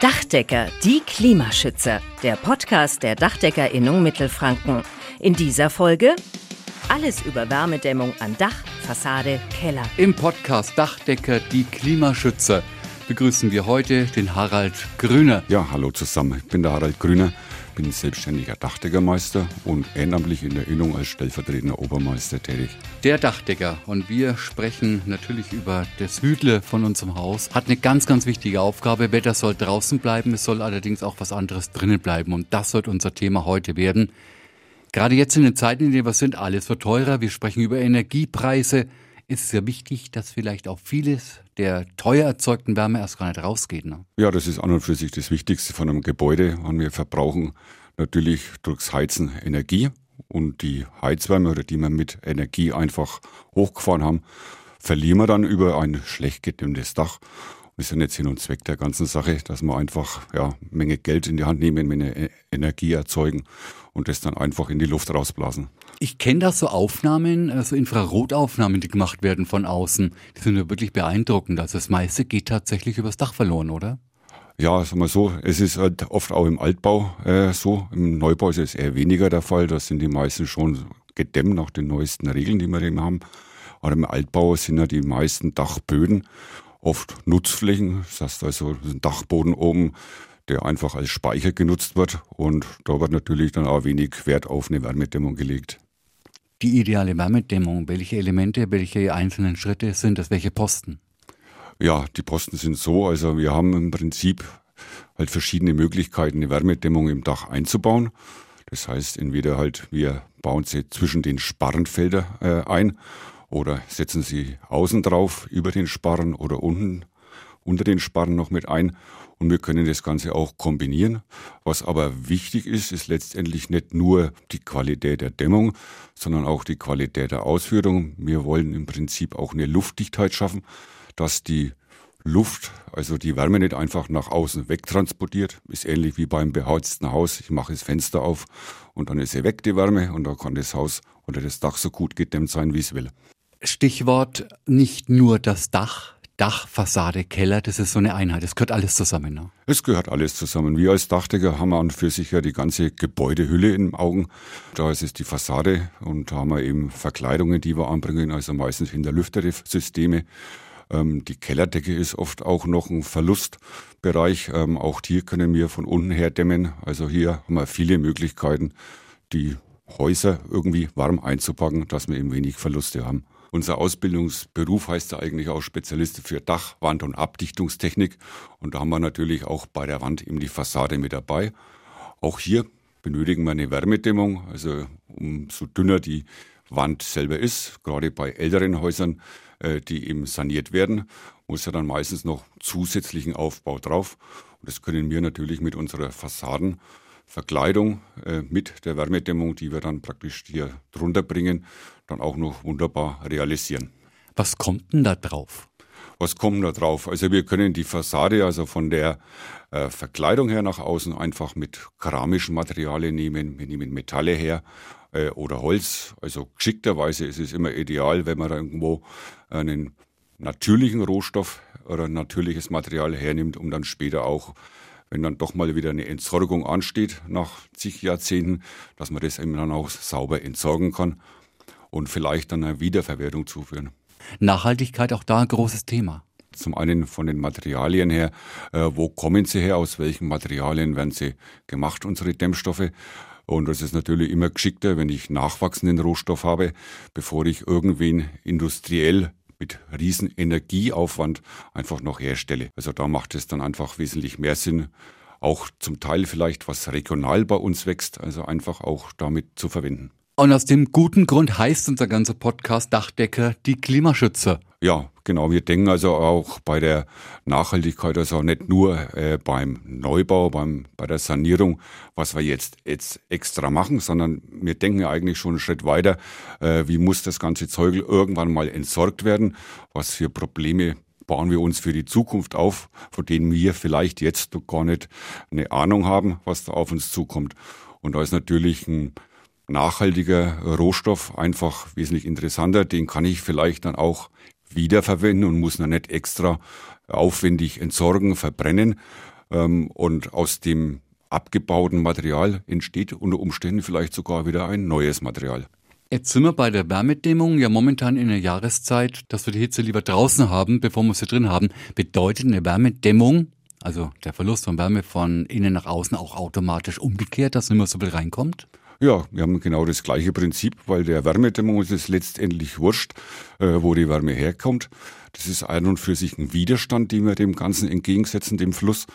Dachdecker, die Klimaschützer. Der Podcast der Dachdeckerinnung Mittelfranken. In dieser Folge alles über Wärmedämmung an Dach, Fassade, Keller. Im Podcast Dachdecker, die Klimaschützer begrüßen wir heute den Harald Grüner. Ja, hallo zusammen. Ich bin der Harald Grüner, bin selbstständiger Dachdeckermeister und ehrenamtlich in der Innung als stellvertretender Obermeister tätig. Der Dachdecker und wir sprechen natürlich über das Hüdle von unserem Haus. Hat eine ganz, ganz wichtige Aufgabe. Wetter soll draußen bleiben, es soll allerdings auch was anderes drinnen bleiben und das wird unser Thema heute werden. Gerade jetzt in den Zeiten, in denen wir sind, alles wird teurer. Wir sprechen über Energiepreise. Ist es ja wichtig, dass vielleicht auch vieles der teuer erzeugten Wärme erst gar nicht rausgeht. Ne? Ja, das ist an und für sich das Wichtigste von einem Gebäude. Und wir verbrauchen natürlich durchs Heizen Energie. Und die Heizwärme, oder die wir mit Energie einfach hochgefahren haben, verlieren wir dann über ein schlecht gedämmtes Dach. Ist ja nicht Sinn und Zweck der ganzen Sache, dass wir einfach ja, Menge Geld in die Hand nehmen, Menge Energie erzeugen und das dann einfach in die Luft rausblasen. Ich kenne da so Aufnahmen, so also Infrarotaufnahmen, die gemacht werden von außen. Die sind ja wirklich beeindruckend. Also das meiste geht tatsächlich übers Dach verloren, oder? Ja, sagen wir so, es ist halt oft auch im Altbau äh, so. Im Neubau ist es eher weniger der Fall. Da sind die meisten schon gedämmt nach den neuesten Regeln, die wir eben haben. Aber im Altbau sind ja die meisten Dachböden oft Nutzflächen. Das heißt also ein Dachboden oben, der einfach als Speicher genutzt wird. Und da wird natürlich dann auch wenig Wert auf eine Wärmedämmung gelegt. Die ideale Wärmedämmung, welche Elemente, welche einzelnen Schritte sind das, welche Posten? Ja, die Posten sind so, also wir haben im Prinzip halt verschiedene Möglichkeiten, eine Wärmedämmung im Dach einzubauen. Das heißt, entweder halt wir bauen sie zwischen den Sparrenfelder äh, ein oder setzen sie außen drauf über den Sparren oder unten unter den Sparren noch mit ein und wir können das Ganze auch kombinieren. Was aber wichtig ist, ist letztendlich nicht nur die Qualität der Dämmung, sondern auch die Qualität der Ausführung. Wir wollen im Prinzip auch eine Luftdichtheit schaffen, dass die Luft, also die Wärme nicht einfach nach außen wegtransportiert. Ist ähnlich wie beim beheizten Haus. Ich mache das Fenster auf und dann ist sie weg, die Wärme, und dann kann das Haus oder das Dach so gut gedämmt sein, wie es will. Stichwort nicht nur das Dach, Dach, Fassade, Keller, das ist so eine Einheit. Es gehört alles zusammen. Ne? Es gehört alles zusammen. Wir als Dachdecker haben an für sich ja die ganze Gebäudehülle im Augen. Da ist es die Fassade und da haben wir eben Verkleidungen, die wir anbringen, also meistens in der Lüftersysteme. Ähm, die Kellerdecke ist oft auch noch ein Verlustbereich. Ähm, auch hier können wir von unten her dämmen. Also hier haben wir viele Möglichkeiten, die Häuser irgendwie warm einzupacken, dass wir eben wenig Verluste haben. Unser Ausbildungsberuf heißt ja eigentlich auch Spezialist für Dach, Wand und Abdichtungstechnik. Und da haben wir natürlich auch bei der Wand eben die Fassade mit dabei. Auch hier benötigen wir eine Wärmedämmung. Also umso dünner die Wand selber ist, gerade bei älteren Häusern, äh, die eben saniert werden, muss ja dann meistens noch zusätzlichen Aufbau drauf. Und das können wir natürlich mit unserer Fassaden Verkleidung äh, mit der Wärmedämmung, die wir dann praktisch hier drunter bringen, dann auch noch wunderbar realisieren. Was kommt denn da drauf? Was kommt da drauf? Also wir können die Fassade also von der äh, Verkleidung her nach außen einfach mit keramischen Materialien nehmen. Wir nehmen Metalle her äh, oder Holz. Also geschickterweise ist es immer ideal, wenn man da irgendwo einen natürlichen Rohstoff oder natürliches Material hernimmt, um dann später auch wenn dann doch mal wieder eine Entsorgung ansteht nach zig Jahrzehnten, dass man das eben dann auch sauber entsorgen kann und vielleicht dann eine Wiederverwertung zuführen. Nachhaltigkeit auch da ein großes Thema. Zum einen von den Materialien her, äh, wo kommen sie her, aus welchen Materialien werden sie gemacht, unsere Dämmstoffe. Und das ist natürlich immer geschickter, wenn ich nachwachsenden Rohstoff habe, bevor ich irgendwen industriell mit riesen Energieaufwand einfach noch herstelle. Also da macht es dann einfach wesentlich mehr Sinn, auch zum Teil vielleicht was regional bei uns wächst, also einfach auch damit zu verwenden. Und aus dem guten Grund heißt unser ganzer Podcast Dachdecker die Klimaschützer. Ja, genau. Wir denken also auch bei der Nachhaltigkeit, also nicht nur äh, beim Neubau, beim, bei der Sanierung, was wir jetzt, jetzt extra machen, sondern wir denken eigentlich schon einen Schritt weiter. Äh, wie muss das ganze Zeug irgendwann mal entsorgt werden? Was für Probleme bauen wir uns für die Zukunft auf, von denen wir vielleicht jetzt gar nicht eine Ahnung haben, was da auf uns zukommt. Und da ist natürlich ein nachhaltiger Rohstoff einfach wesentlich interessanter. Den kann ich vielleicht dann auch wiederverwenden und muss dann nicht extra aufwendig entsorgen, verbrennen. Ähm, und aus dem abgebauten Material entsteht unter Umständen vielleicht sogar wieder ein neues Material. Jetzt sind wir bei der Wärmedämmung ja momentan in der Jahreszeit, dass wir die Hitze lieber draußen haben, bevor wir sie drin haben. Bedeutet eine Wärmedämmung, also der Verlust von Wärme von innen nach außen, auch automatisch umgekehrt, dass nicht mehr so viel reinkommt? Ja, wir haben genau das gleiche Prinzip, weil der Wärmedämmung ist es letztendlich wurscht, äh, wo die Wärme herkommt. Das ist ein und für sich ein Widerstand, den wir dem Ganzen entgegensetzen, dem Fluss.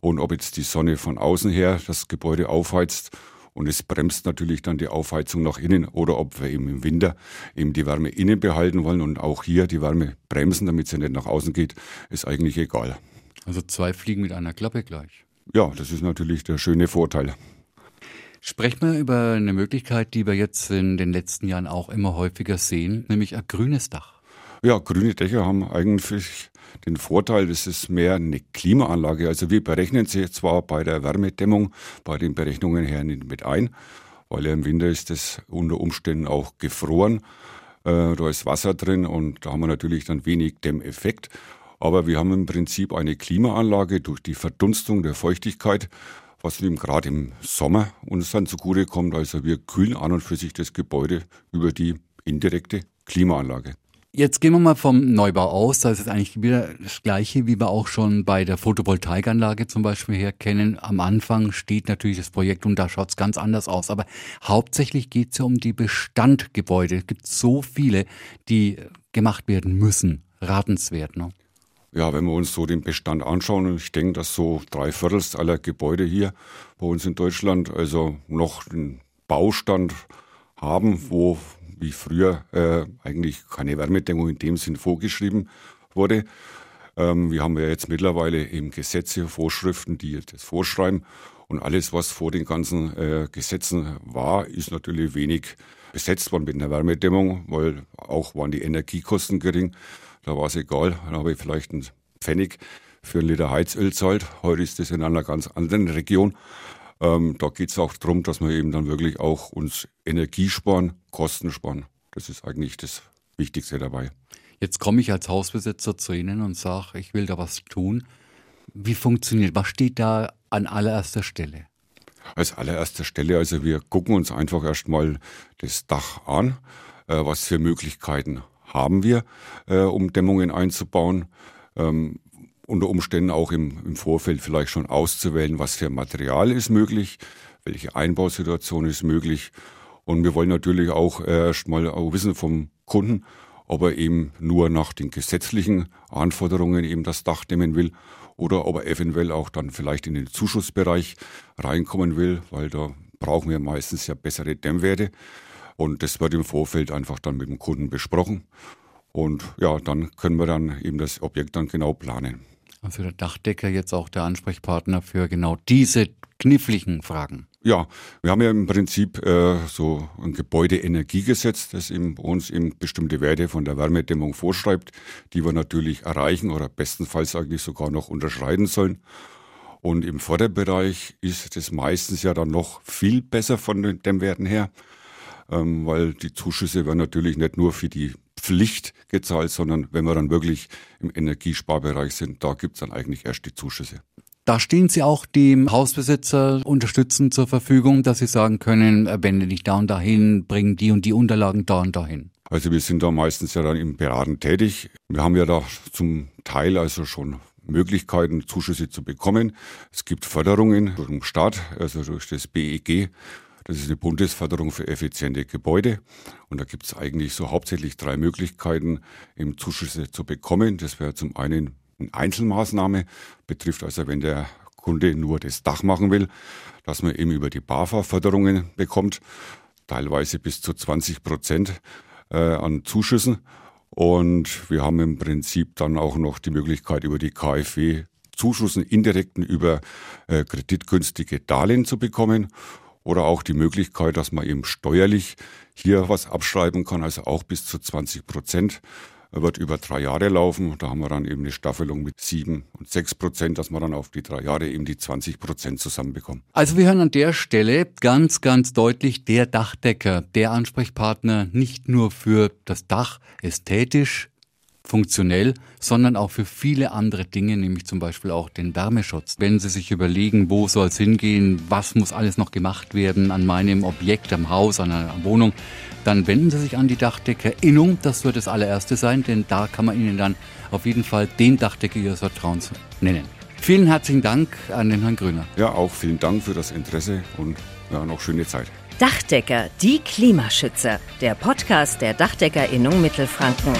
Und ob jetzt die Sonne von außen her das Gebäude aufheizt und es bremst natürlich dann die Aufheizung nach innen oder ob wir eben im Winter eben die Wärme innen behalten wollen und auch hier die Wärme bremsen, damit sie nicht nach außen geht, ist eigentlich egal. Also zwei Fliegen mit einer Klappe gleich. Ja, das ist natürlich der schöne Vorteil. Sprechen wir über eine Möglichkeit, die wir jetzt in den letzten Jahren auch immer häufiger sehen, nämlich ein grünes Dach. Ja, grüne Dächer haben eigentlich den Vorteil, das ist mehr eine Klimaanlage. Also wir berechnen sie zwar bei der Wärmedämmung, bei den Berechnungen her nicht mit ein, weil ja im Winter ist das unter Umständen auch gefroren. Äh, da ist Wasser drin und da haben wir natürlich dann wenig Dämmeffekt. Aber wir haben im Prinzip eine Klimaanlage durch die Verdunstung der Feuchtigkeit, was eben gerade im Sommer uns dann zugute kommt. Also wir kühlen an und für sich das Gebäude über die indirekte Klimaanlage. Jetzt gehen wir mal vom Neubau aus. Da ist eigentlich wieder das Gleiche, wie wir auch schon bei der Photovoltaikanlage zum Beispiel her kennen. Am Anfang steht natürlich das Projekt und da schaut es ganz anders aus. Aber hauptsächlich geht es ja um die Bestandgebäude. Es gibt so viele, die gemacht werden müssen. Ratenswert, ne? Ja, wenn wir uns so den Bestand anschauen, ich denke, dass so drei Viertel aller Gebäude hier bei uns in Deutschland also noch einen Baustand haben, wo wie früher äh, eigentlich keine Wärmedämmung in dem Sinn vorgeschrieben wurde. Ähm, wir haben ja jetzt mittlerweile eben Gesetze, Vorschriften, die das vorschreiben. Und alles, was vor den ganzen äh, Gesetzen war, ist natürlich wenig besetzt worden mit einer Wärmedämmung, weil auch waren die Energiekosten gering. Da war es egal, dann habe ich vielleicht einen Pfennig für einen Liter Heizöl zahlt. Heute ist das in einer ganz anderen Region. Ähm, da geht es auch darum, dass wir eben dann wirklich auch uns Energie sparen, Kosten sparen. Das ist eigentlich das Wichtigste dabei. Jetzt komme ich als Hausbesitzer zu Ihnen und sage, ich will da was tun. Wie funktioniert? Was steht da an allererster Stelle? Als allererster Stelle, also wir gucken uns einfach erstmal das Dach an. Äh, was für Möglichkeiten haben wir, äh, um Dämmungen einzubauen? Ähm, unter Umständen auch im, im Vorfeld vielleicht schon auszuwählen, was für Material ist möglich, welche Einbausituation ist möglich. Und wir wollen natürlich auch erstmal auch wissen vom Kunden, ob er eben nur nach den gesetzlichen Anforderungen eben das Dach dämmen will oder ob er eventuell auch dann vielleicht in den Zuschussbereich reinkommen will, weil da brauchen wir meistens ja bessere Dämmwerte. Und das wird im Vorfeld einfach dann mit dem Kunden besprochen. Und ja, dann können wir dann eben das Objekt dann genau planen. Also der Dachdecker jetzt auch der Ansprechpartner für genau diese kniffligen Fragen. Ja, wir haben ja im Prinzip äh, so ein Gebäudeenergiegesetz, das eben uns eben bestimmte Werte von der Wärmedämmung vorschreibt, die wir natürlich erreichen oder bestenfalls eigentlich sogar noch unterschreiten sollen. Und im Vorderbereich ist das meistens ja dann noch viel besser von den Dämmwerten her, ähm, weil die Zuschüsse werden natürlich nicht nur für die Pflicht gezahlt, sondern wenn wir dann wirklich im Energiesparbereich sind, da gibt es dann eigentlich erst die Zuschüsse. Da stehen Sie auch dem Hausbesitzer unterstützend zur Verfügung, dass Sie sagen können, äh, wende dich da und dahin, bring die und die Unterlagen da und dahin. Also wir sind da meistens ja dann im Beraten tätig. Wir haben ja da zum Teil also schon Möglichkeiten, Zuschüsse zu bekommen. Es gibt Förderungen durch den Staat, also durch das BEG das ist eine Bundesförderung für effiziente Gebäude. Und da gibt es eigentlich so hauptsächlich drei Möglichkeiten, eben Zuschüsse zu bekommen. Das wäre zum einen eine Einzelmaßnahme, betrifft also, wenn der Kunde nur das Dach machen will, dass man eben über die BAFA-Förderungen bekommt, teilweise bis zu 20 Prozent äh, an Zuschüssen. Und wir haben im Prinzip dann auch noch die Möglichkeit, über die KfW Zuschüssen indirekten über äh, kreditgünstige Darlehen zu bekommen oder auch die Möglichkeit, dass man eben steuerlich hier was abschreiben kann, also auch bis zu 20 Prozent wird über drei Jahre laufen. Da haben wir dann eben eine Staffelung mit sieben und sechs Prozent, dass wir dann auf die drei Jahre eben die 20 Prozent zusammenbekommen. Also wir hören an der Stelle ganz, ganz deutlich der Dachdecker, der Ansprechpartner nicht nur für das Dach ästhetisch funktionell, sondern auch für viele andere Dinge, nämlich zum Beispiel auch den Wärmeschutz. Wenn Sie sich überlegen, wo soll es hingehen, was muss alles noch gemacht werden an meinem Objekt, am Haus, an einer Wohnung, dann wenden Sie sich an die Dachdeckerinnung. Das wird das allererste sein, denn da kann man Ihnen dann auf jeden Fall den Dachdecker Ihres Vertrauens nennen. Vielen herzlichen Dank an den Herrn Grüner. Ja, auch vielen Dank für das Interesse und ja, noch schöne Zeit. Dachdecker, die Klimaschützer. Der Podcast der Dachdeckerinnung Mittelfranken.